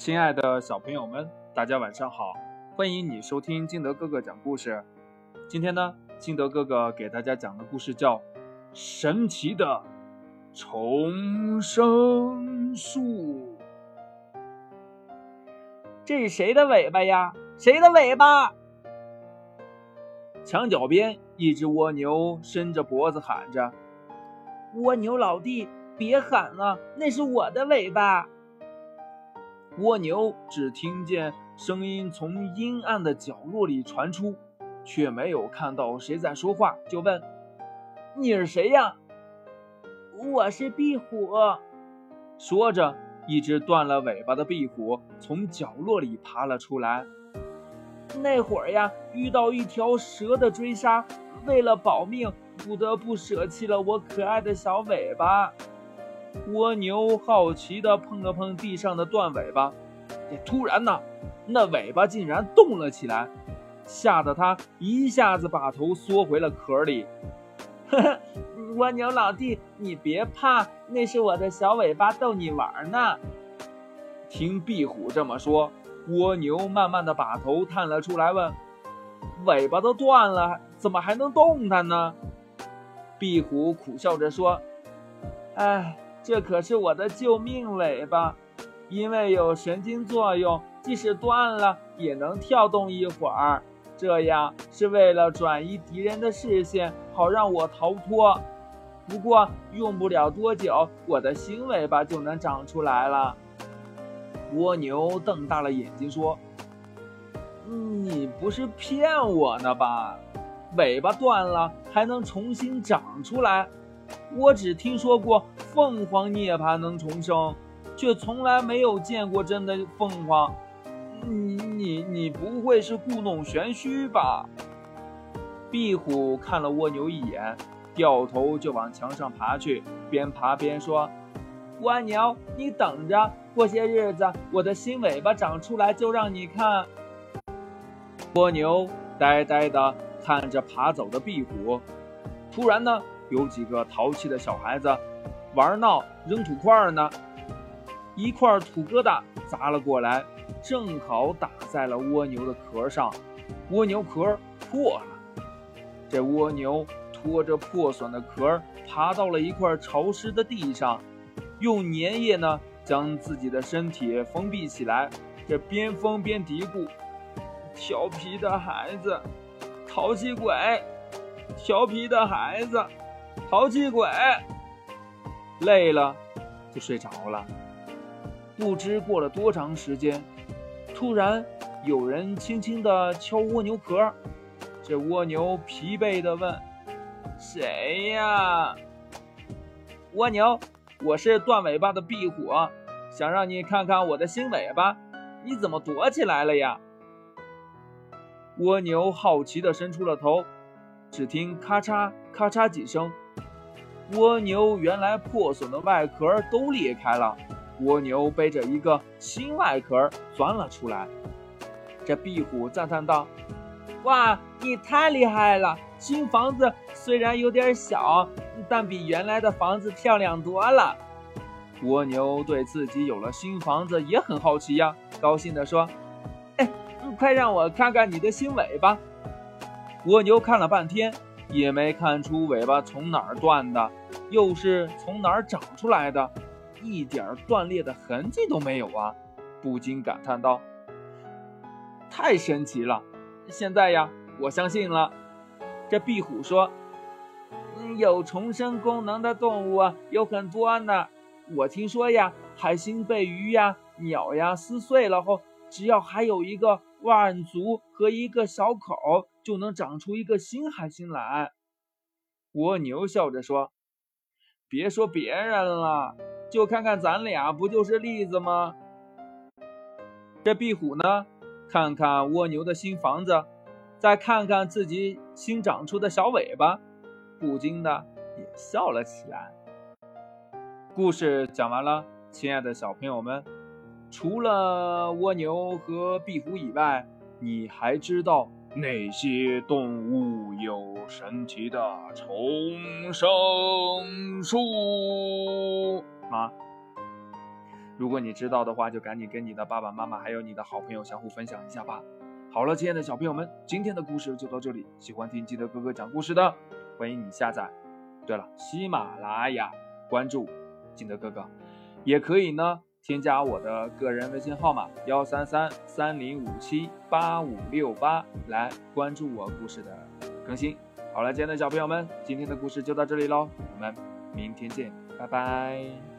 亲爱的小朋友们，大家晚上好！欢迎你收听金德哥哥讲故事。今天呢，金德哥哥给大家讲的故事叫《神奇的重生树》。这是谁的尾巴呀？谁的尾巴？墙角边，一只蜗牛伸着脖子喊着：“蜗牛老弟，别喊了，那是我的尾巴。”蜗牛只听见声音从阴暗的角落里传出，却没有看到谁在说话，就问：“你是谁呀？”“我是壁虎。”说着，一只断了尾巴的壁虎从角落里爬了出来。那会儿呀，遇到一条蛇的追杀，为了保命，不得不舍弃了我可爱的小尾巴。蜗牛好奇地碰了碰地上的断尾巴，突然呢，那尾巴竟然动了起来，吓得它一下子把头缩回了壳里。呵呵，蜗牛老弟，你别怕，那是我的小尾巴逗你玩呢。听壁虎这么说。蜗牛慢慢的把头探了出来，问：“尾巴都断了，怎么还能动弹呢？”壁虎苦笑着说：“哎，这可是我的救命尾巴，因为有神经作用，即使断了也能跳动一会儿，这样是为了转移敌人的视线，好让我逃脱。不过用不了多久，我的新尾巴就能长出来了。”蜗牛瞪大了眼睛说：“你不是骗我呢吧？尾巴断了还能重新长出来？我只听说过凤凰涅槃能重生，却从来没有见过真的凤凰。你你你不会是故弄玄虚吧？”壁虎看了蜗牛一眼，掉头就往墙上爬去，边爬边说：“蜗牛，你等着。”过些日子，我的新尾巴长出来就让你看。蜗牛呆呆地看着爬走的壁虎。突然呢，有几个淘气的小孩子玩闹扔土块呢，一块土疙瘩砸了过来，正好打在了蜗牛的壳上，蜗牛壳破了。这蜗牛拖着破损的壳爬到了一块潮湿的地上，用粘液呢。将自己的身体封闭起来，这边封边嘀咕：“调皮的孩子，淘气鬼，调皮的孩子，淘气鬼。”累了就睡着了。不知过了多长时间，突然有人轻轻地敲蜗牛壳。这蜗牛疲惫地问：“谁呀？”蜗牛，我是断尾巴的壁虎。想让你看看我的新尾巴，你怎么躲起来了呀？蜗牛好奇地伸出了头，只听咔嚓咔嚓几声，蜗牛原来破损的外壳都裂开了，蜗牛背着一个新外壳钻了出来。这壁虎赞叹道：“哇，你太厉害了！新房子虽然有点小，但比原来的房子漂亮多了。”蜗牛对自己有了新房子也很好奇呀，高兴地说：“哎，快让我看看你的新尾巴！”蜗牛看了半天，也没看出尾巴从哪儿断的，又是从哪儿长出来的，一点断裂的痕迹都没有啊！不禁感叹道：“太神奇了！现在呀，我相信了。”这壁虎说：“有重生功能的动物有很多呢。”我听说呀，海星被鱼呀、鸟呀撕碎了后，只要还有一个腕足和一个小口，就能长出一个新海星来。蜗牛笑着说：“别说别人了，就看看咱俩，不就是例子吗？”这壁虎呢，看看蜗牛的新房子，再看看自己新长出的小尾巴，不禁的也笑了起来。故事讲完了，亲爱的小朋友们，除了蜗牛和壁虎以外，你还知道哪些动物有神奇的重生术吗？如果你知道的话，就赶紧跟你的爸爸妈妈还有你的好朋友相互分享一下吧。好了，亲爱的小朋友们，今天的故事就到这里。喜欢听记得哥哥讲故事的，欢迎你下载。对了，喜马拉雅关注金德哥哥，也可以呢添加我的个人微信号码幺三三三零五七八五六八来关注我故事的更新。好了，亲爱的小朋友们，今天的故事就到这里喽，我们明天见，拜拜。